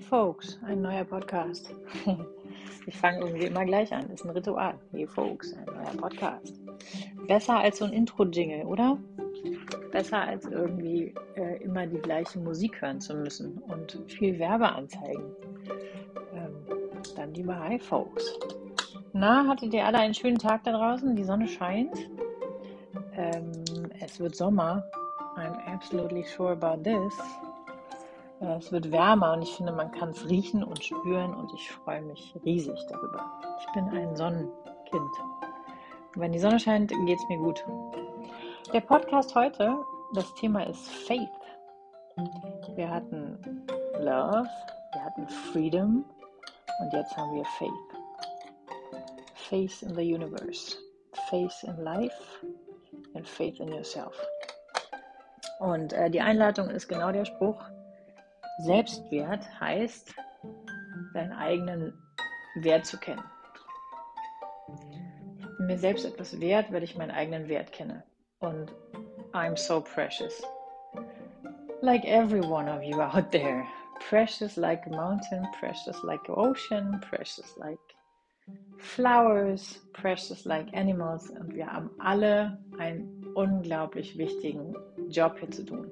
Hey Folks, ein neuer Podcast. Ich fange irgendwie immer gleich an, ist ein Ritual. Hey Folks, ein neuer Podcast. Besser als so ein Intro-Jingle, oder? Besser als irgendwie äh, immer die gleiche Musik hören zu müssen und viel Werbeanzeigen. Ähm, dann lieber Hi Folks. Na, hattet ihr alle einen schönen Tag da draußen? Die Sonne scheint. Ähm, es wird Sommer. I'm absolutely sure about this. Äh, es wird wärmer und ich finde, man kann es riechen und spüren und ich freue mich riesig darüber. Ich bin ein Sonnenkind. Und wenn die Sonne scheint, geht es mir gut. Der Podcast heute, das Thema ist Faith. Wir hatten Love, wir hatten Freedom und jetzt haben wir Faith. Faith in the universe, Faith in life and Faith in yourself. Und äh, die Einleitung ist genau der Spruch, Selbstwert heißt, deinen eigenen Wert zu kennen. Ich bin mir selbst etwas wert, weil ich meinen eigenen Wert kenne. Und I'm so precious. Like every one of you out there. Precious like a mountain, precious like an ocean, precious like flowers, precious like animals. Und wir haben alle einen unglaublich wichtigen Job hier zu tun,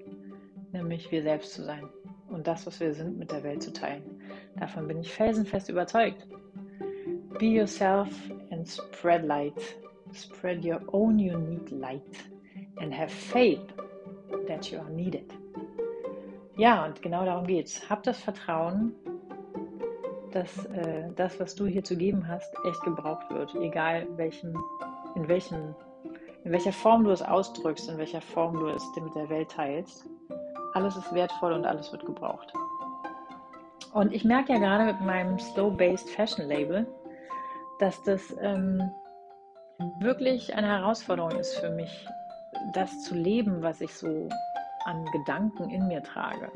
nämlich wir selbst zu sein und das, was wir sind, mit der Welt zu teilen. Davon bin ich felsenfest überzeugt. Be yourself and spread light. Spread your own unique light and have faith that you are needed. Ja, und genau darum geht's. Hab das Vertrauen, dass äh, das, was du hier zu geben hast, echt gebraucht wird, egal welchen, in welchem, in welcher Form du es ausdrückst, in welcher Form du es mit der Welt teilst. Alles ist wertvoll und alles wird gebraucht. Und ich merke ja gerade mit meinem Slow-Based Fashion Label, dass das ähm, wirklich eine Herausforderung ist für mich, das zu leben, was ich so an Gedanken in mir trage.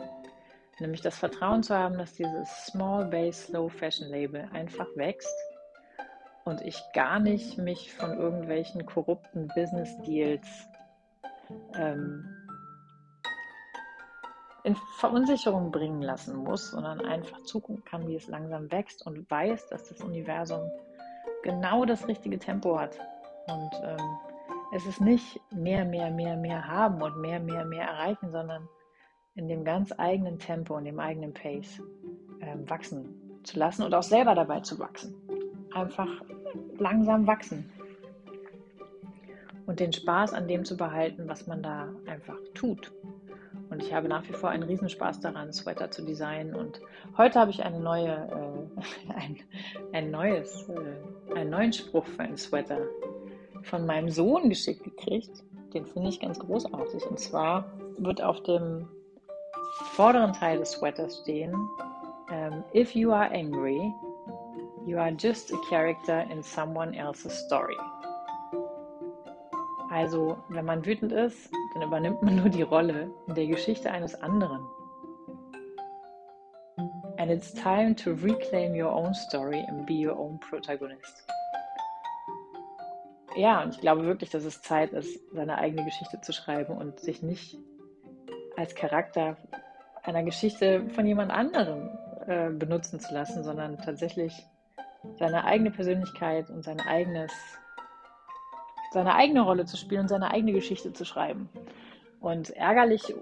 Nämlich das Vertrauen zu haben, dass dieses Small Base Slow Fashion Label einfach wächst und ich gar nicht mich von irgendwelchen korrupten Business Deals ähm, in Verunsicherung bringen lassen muss, sondern einfach zugucken kann, wie es langsam wächst und weiß, dass das Universum genau das richtige Tempo hat. Und ähm, es ist nicht mehr, mehr, mehr, mehr haben und mehr, mehr, mehr erreichen, sondern in dem ganz eigenen Tempo und dem eigenen Pace ähm, wachsen zu lassen und auch selber dabei zu wachsen. Einfach langsam wachsen. Und den Spaß an dem zu behalten, was man da einfach tut. Und ich habe nach wie vor einen Riesenspaß daran, Sweater zu designen. Und heute habe ich eine neue, äh, ein, ein neues, äh, einen neuen Spruch für einen Sweater von meinem Sohn geschickt gekriegt. Den finde ich ganz großartig. Und zwar wird auf dem vorderen Teil des Sweaters stehen: um, If you are angry, you are just a character in someone else's story. Also, wenn man wütend ist, dann übernimmt man nur die Rolle in der Geschichte eines anderen. And it's time to reclaim your own story and be your own protagonist. Ja, und ich glaube wirklich, dass es Zeit ist, seine eigene Geschichte zu schreiben und sich nicht als Charakter einer Geschichte von jemand anderem äh, benutzen zu lassen, sondern tatsächlich seine eigene Persönlichkeit und sein eigenes seine eigene Rolle zu spielen und seine eigene Geschichte zu schreiben. Und ärgerlich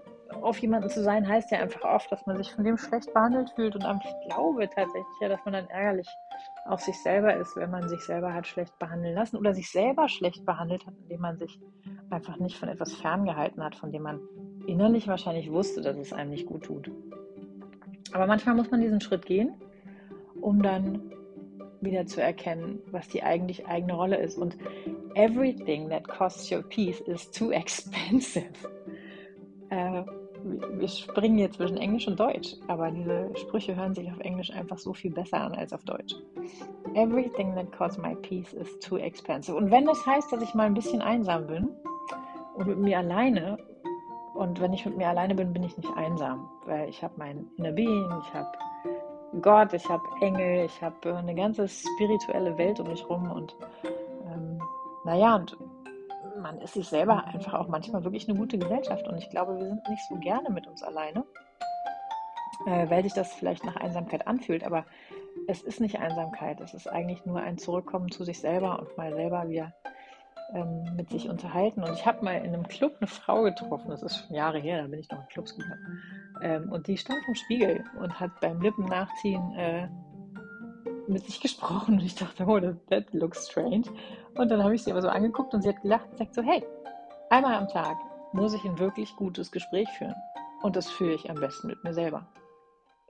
auf jemanden zu sein, heißt ja einfach oft, dass man sich von dem schlecht behandelt fühlt. Und ich glaube tatsächlich ja, dass man dann ärgerlich auf sich selber ist, wenn man sich selber hat schlecht behandeln lassen oder sich selber schlecht behandelt hat, indem man sich einfach nicht von etwas ferngehalten hat, von dem man innerlich wahrscheinlich wusste, dass es einem nicht gut tut. Aber manchmal muss man diesen Schritt gehen, um dann wieder zu erkennen, was die eigentlich eigene Rolle ist. Und everything that costs your peace is too expensive. Äh, wir springen jetzt zwischen Englisch und Deutsch, aber diese Sprüche hören sich auf Englisch einfach so viel besser an als auf Deutsch. Everything that costs my peace is too expensive. Und wenn das heißt, dass ich mal ein bisschen einsam bin und mit mir alleine, und wenn ich mit mir alleine bin, bin ich nicht einsam, weil ich habe mein Inner Being, ich habe Gott, ich habe Engel, ich habe eine ganze spirituelle Welt um mich rum und ähm, naja, und man ist sich selber einfach auch manchmal wirklich eine gute Gesellschaft und ich glaube, wir sind nicht so gerne mit uns alleine. äh, weil sich das vielleicht nach Einsamkeit anfühlt, aber es ist nicht Einsamkeit, es ist eigentlich nur ein Zurückkommen zu sich selber und mal selber wieder ähm, mit sich unterhalten. Und ich habe mal in einem Club eine Frau getroffen, das ist schon Jahre her, da bin ich noch in Clubs gegangen. Ähm, und die stand vom Spiegel und hat beim Lippen nachziehen äh, mit sich gesprochen. Und ich dachte, oh, that looks strange. Und dann habe ich sie aber so angeguckt und sie hat gelacht und sagt so, hey, einmal am Tag muss ich ein wirklich gutes Gespräch führen. Und das führe ich am besten mit mir selber.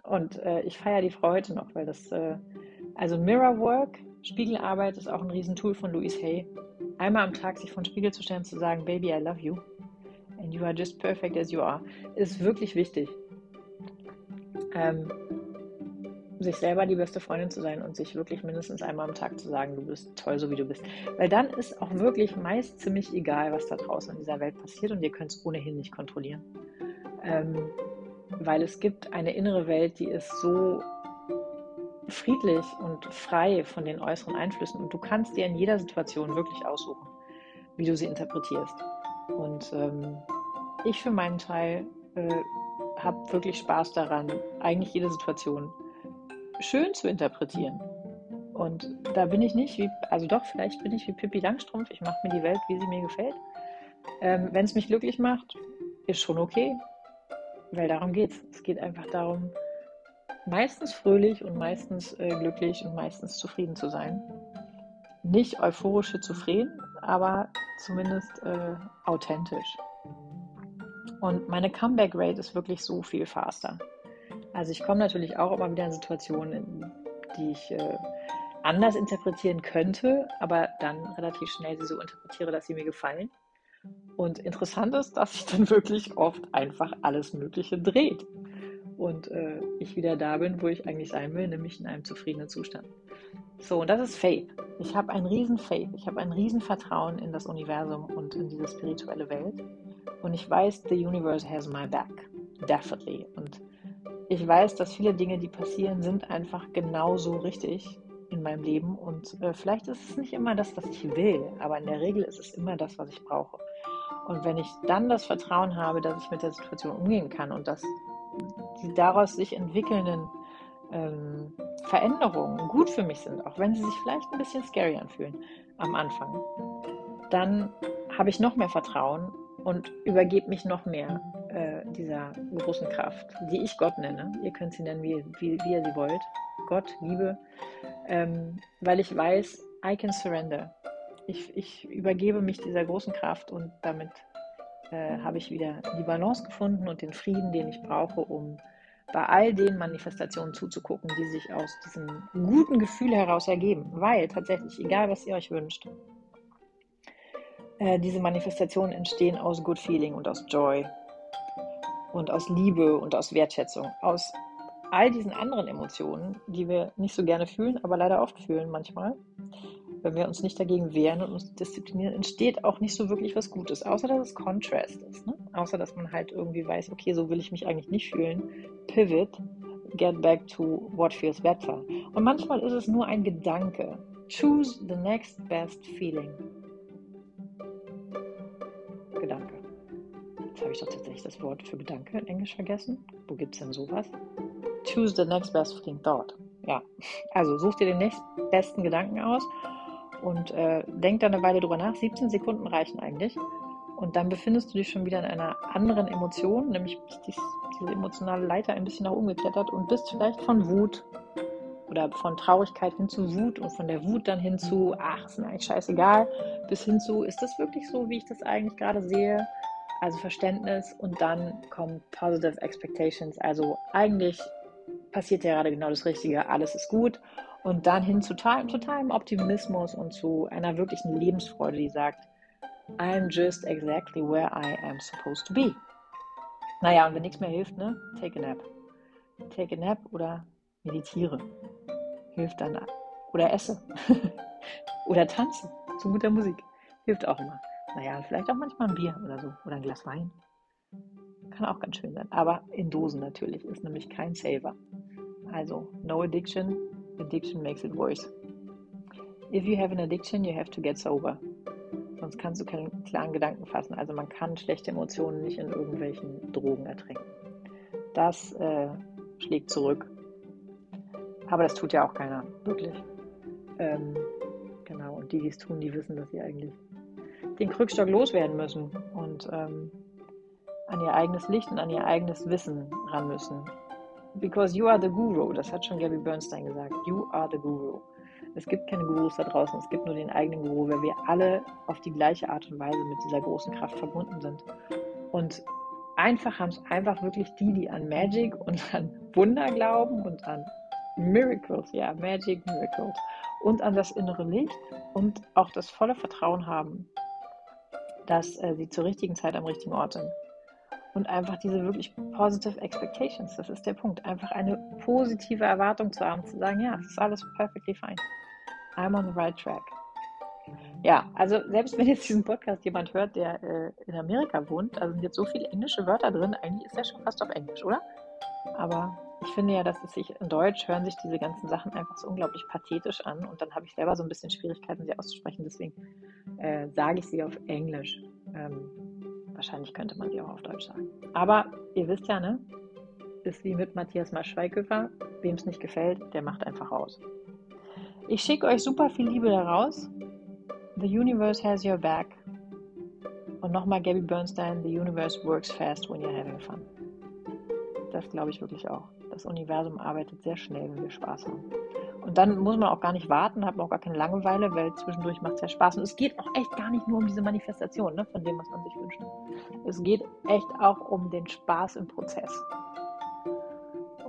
Und äh, ich feiere die Frau heute noch, weil das, äh, also Mirror Work, Spiegelarbeit ist auch ein Riesentool von Louise Hay. Einmal am Tag sich vor den Spiegel zu stellen und zu sagen, Baby, I love you. And you are just perfect as you are, ist wirklich wichtig. Ähm, sich selber die beste Freundin zu sein und sich wirklich mindestens einmal am Tag zu sagen, du bist toll, so wie du bist. Weil dann ist auch wirklich meist ziemlich egal, was da draußen in dieser Welt passiert und ihr könnt es ohnehin nicht kontrollieren. Ähm, weil es gibt eine innere Welt, die ist so friedlich und frei von den äußeren Einflüssen und du kannst dir in jeder Situation wirklich aussuchen, wie du sie interpretierst. Und ähm, ich für meinen Teil äh, habe wirklich Spaß daran, eigentlich jede Situation schön zu interpretieren. Und da bin ich nicht wie, also doch, vielleicht bin ich wie Pippi Langstrumpf, ich mache mir die Welt, wie sie mir gefällt. Ähm, Wenn es mich glücklich macht, ist schon okay, weil darum geht es. Es geht einfach darum, meistens fröhlich und meistens äh, glücklich und meistens zufrieden zu sein. Nicht euphorisch schizophren, aber zumindest äh, authentisch. Und meine Comeback Rate ist wirklich so viel faster. Also ich komme natürlich auch immer wieder in Situationen, die ich äh, anders interpretieren könnte, aber dann relativ schnell sie so interpretiere, dass sie mir gefallen. Und interessant ist, dass sich dann wirklich oft einfach alles Mögliche dreht. Und äh, ich wieder da bin, wo ich eigentlich sein will, nämlich in einem zufriedenen Zustand. So, und das ist Faith. Ich habe ein riesen Faith. Ich habe ein riesen Vertrauen in das Universum und in diese spirituelle Welt. Und ich weiß, the universe has my back. Definitely. Und ich weiß, dass viele Dinge, die passieren, sind einfach genauso richtig in meinem Leben. Und äh, vielleicht ist es nicht immer das, was ich will, aber in der Regel ist es immer das, was ich brauche. Und wenn ich dann das Vertrauen habe, dass ich mit der Situation umgehen kann und dass die daraus sich entwickelnden ähm, Veränderungen gut für mich sind, auch wenn sie sich vielleicht ein bisschen scary anfühlen am Anfang, dann habe ich noch mehr Vertrauen und übergebe mich noch mehr äh, dieser großen Kraft, die ich Gott nenne. Ihr könnt sie nennen, wie, wie, wie ihr sie wollt. Gott, Liebe, ähm, weil ich weiß, I can surrender. Ich, ich übergebe mich dieser großen Kraft und damit äh, habe ich wieder die Balance gefunden und den Frieden, den ich brauche, um bei all den Manifestationen zuzugucken, die sich aus diesem guten Gefühl heraus ergeben. Weil tatsächlich, egal was ihr euch wünscht, äh, diese Manifestationen entstehen aus Good Feeling und aus Joy und aus Liebe und aus Wertschätzung, aus all diesen anderen Emotionen, die wir nicht so gerne fühlen, aber leider oft fühlen manchmal. Wenn wir uns nicht dagegen wehren und uns disziplinieren, entsteht auch nicht so wirklich was Gutes, außer dass es Contrast ist. Ne? Außer dass man halt irgendwie weiß, okay, so will ich mich eigentlich nicht fühlen. Pivot, get back to what feels better. Und manchmal ist es nur ein Gedanke. Choose the next best feeling. Gedanke. Jetzt habe ich doch tatsächlich das Wort für Gedanke in Englisch vergessen. Wo gibt es denn sowas? Choose the next best fucking thought. Ja, also such dir den nächstbesten Gedanken aus und äh, denk dann eine Weile drüber nach. 17 Sekunden reichen eigentlich. Und dann befindest du dich schon wieder in einer anderen Emotion, nämlich diese emotionale Leiter ein bisschen nach oben geklettert und bist vielleicht von Wut oder von Traurigkeit hin zu Wut und von der Wut dann hin zu, ach, ist mir eigentlich scheißegal, bis hin zu, ist das wirklich so, wie ich das eigentlich gerade sehe? Also Verständnis und dann kommen Positive Expectations. Also eigentlich passiert ja gerade genau das Richtige, alles ist gut. Und dann hin zu totalem Optimismus und zu einer wirklichen Lebensfreude, die sagt, I'm just exactly where I am supposed to be. Naja, und wenn nichts mehr hilft, ne? Take a nap. Take a nap oder meditiere. Hilft dann. Oder esse. oder tanze zu guter Musik. Hilft auch immer. Naja, vielleicht auch manchmal ein Bier oder so. Oder ein Glas Wein. Kann auch ganz schön sein. Aber in Dosen natürlich. Ist nämlich kein Saver. Also, no addiction. Addiction makes it worse. If you have an addiction, you have to get sober. Sonst kannst du keinen klaren Gedanken fassen. Also man kann schlechte Emotionen nicht in irgendwelchen Drogen ertränken. Das äh, schlägt zurück. Aber das tut ja auch keiner, wirklich. Ähm, genau, und die, die es tun, die wissen, dass sie eigentlich den Krückstock loswerden müssen und ähm, an ihr eigenes Licht und an ihr eigenes Wissen ran müssen. Because you are the guru, das hat schon Gabby Bernstein gesagt. You are the guru. Es gibt keine Gurus da draußen, es gibt nur den eigenen Guru, weil wir alle auf die gleiche Art und Weise mit dieser großen Kraft verbunden sind. Und einfach haben es einfach wirklich die, die an Magic und an Wunder glauben und an Miracles, ja, Magic Miracles und an das innere Licht und auch das volle Vertrauen haben, dass äh, sie zur richtigen Zeit am richtigen Ort sind. Und einfach diese wirklich positive expectations, das ist der Punkt. Einfach eine positive Erwartung zu haben, zu sagen, ja, es ist alles perfectly fine. I'm on the right track. Ja, also selbst wenn jetzt diesen Podcast jemand hört, der äh, in Amerika wohnt, also sind jetzt so viele englische Wörter drin, eigentlich ist er schon fast auf Englisch, oder? Aber ich finde ja, dass es sich in Deutsch hören sich diese ganzen Sachen einfach so unglaublich pathetisch an und dann habe ich selber so ein bisschen Schwierigkeiten, sie auszusprechen. Deswegen äh, sage ich sie auf Englisch. Ähm, wahrscheinlich könnte man sie auch auf Deutsch sagen. Aber ihr wisst ja, ne? Ist wie mit Matthias Maschweighöfer. Wem es nicht gefällt, der macht einfach aus. Ich schicke euch super viel Liebe daraus. The universe has your back. Und nochmal Gabby Bernstein, The universe works fast when you're having fun. Das glaube ich wirklich auch. Das Universum arbeitet sehr schnell, wenn wir Spaß haben. Und dann muss man auch gar nicht warten, hat man auch gar keine Langeweile, weil zwischendurch macht es ja Spaß. Und es geht auch echt gar nicht nur um diese Manifestation, ne, von dem, was man sich wünscht. Es geht echt auch um den Spaß im Prozess.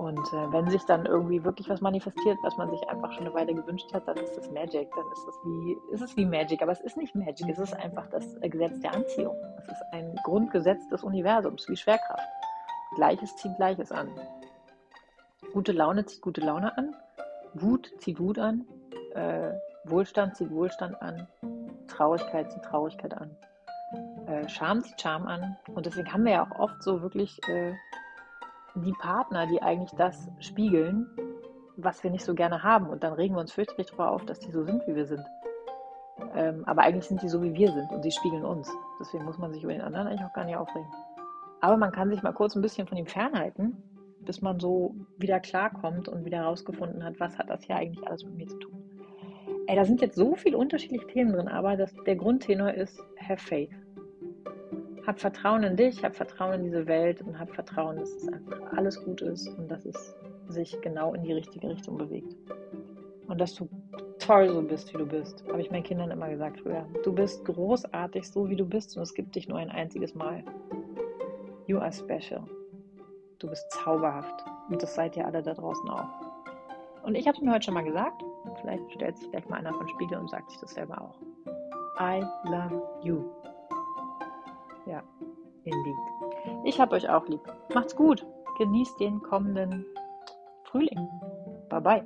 Und äh, wenn sich dann irgendwie wirklich was manifestiert, was man sich einfach schon eine Weile gewünscht hat, dann ist das Magic. Dann ist es wie, ist es wie Magic. Aber es ist nicht Magic. Es ist einfach das Gesetz der Anziehung. Es ist ein Grundgesetz des Universums, wie Schwerkraft. Gleiches zieht Gleiches an. Gute Laune zieht gute Laune an. Wut zieht Wut an. Äh, Wohlstand zieht Wohlstand an. Traurigkeit zieht Traurigkeit an. Äh, Scham zieht Scham an. Und deswegen haben wir ja auch oft so wirklich äh, die Partner, die eigentlich das spiegeln, was wir nicht so gerne haben. Und dann regen wir uns fürchterlich darüber auf, dass die so sind, wie wir sind. Ähm, aber eigentlich sind die so, wie wir sind und sie spiegeln uns. Deswegen muss man sich über den anderen eigentlich auch gar nicht aufregen. Aber man kann sich mal kurz ein bisschen von ihm fernhalten, bis man so wieder klarkommt und wieder herausgefunden hat, was hat das hier eigentlich alles mit mir zu tun. Ey, da sind jetzt so viele unterschiedliche Themen drin, aber das, der Grundtenor ist have faith. Hab Vertrauen in dich, hab Vertrauen in diese Welt und hab Vertrauen, dass es einfach alles gut ist und dass es sich genau in die richtige Richtung bewegt. Und dass du toll so bist, wie du bist. Habe ich meinen Kindern immer gesagt früher. Du bist großartig, so wie du bist und es gibt dich nur ein einziges Mal. You are special. Du bist zauberhaft. Und das seid ihr alle da draußen auch. Und ich habe es mir heute schon mal gesagt. Vielleicht stellt sich gleich mal einer von Spiegel und sagt sich das selber auch. I love you. Ja, indeed. Ich habe euch auch lieb. Macht's gut. Genießt den kommenden Frühling. Bye bye.